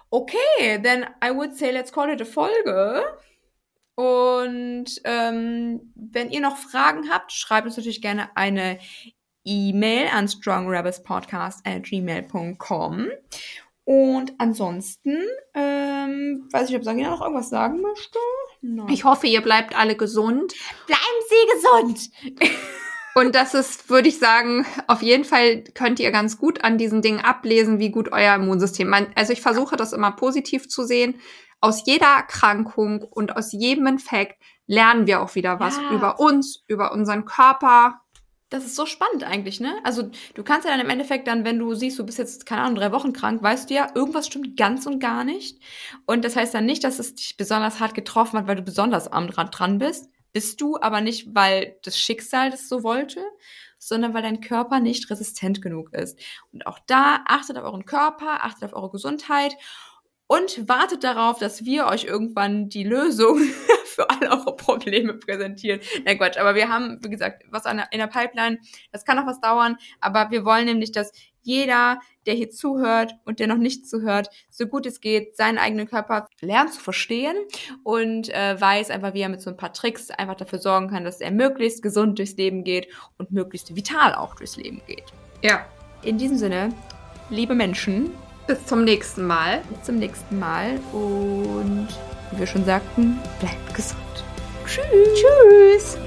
Okay, then I would say let's call it a Folge. Und ähm, wenn ihr noch Fragen habt, schreibt uns natürlich gerne eine E-Mail an strongrebelspodcast@gmail.com. Und ansonsten, ähm, weiß ich, ob Sagina noch irgendwas sagen möchte. Nein. ich hoffe, ihr bleibt alle gesund. Bleiben Sie gesund! *laughs* Und das ist, würde ich sagen, auf jeden Fall könnt ihr ganz gut an diesen Dingen ablesen, wie gut euer Immunsystem. Man, also ich versuche das immer positiv zu sehen. Aus jeder Erkrankung und aus jedem Infekt lernen wir auch wieder was Ja. über uns, über unseren Körper. Das ist so spannend eigentlich, ne? Also du kannst ja dann im Endeffekt dann, wenn du siehst, du bist jetzt, keine Ahnung, drei Wochen krank, weißt du ja, irgendwas stimmt ganz und gar nicht. Und das heißt dann nicht, dass es dich besonders hart getroffen hat, weil du besonders am dran, dran bist. Bist du, aber nicht, weil das Schicksal das so wollte, sondern weil dein Körper nicht resistent genug ist. Und auch da achtet auf euren Körper, achtet auf eure Gesundheit und wartet darauf, dass wir euch irgendwann die Lösung *laughs* für all eure Probleme präsentieren. Na Quatsch, aber wir haben, wie gesagt, was in der Pipeline. Das kann noch was dauern, aber wir wollen nämlich, dass jeder, der hier zuhört und der noch nicht zuhört, so gut es geht, seinen eigenen Körper lernt zu verstehen und äh, weiß einfach, wie er mit so ein paar Tricks einfach dafür sorgen kann, dass er möglichst gesund durchs Leben geht und möglichst vital auch durchs Leben geht. Ja. In diesem Sinne, liebe Menschen, Bis zum nächsten Mal. bis zum nächsten Mal und wie wir schon sagten, bleibt gesund. Tschüss. Tschüss.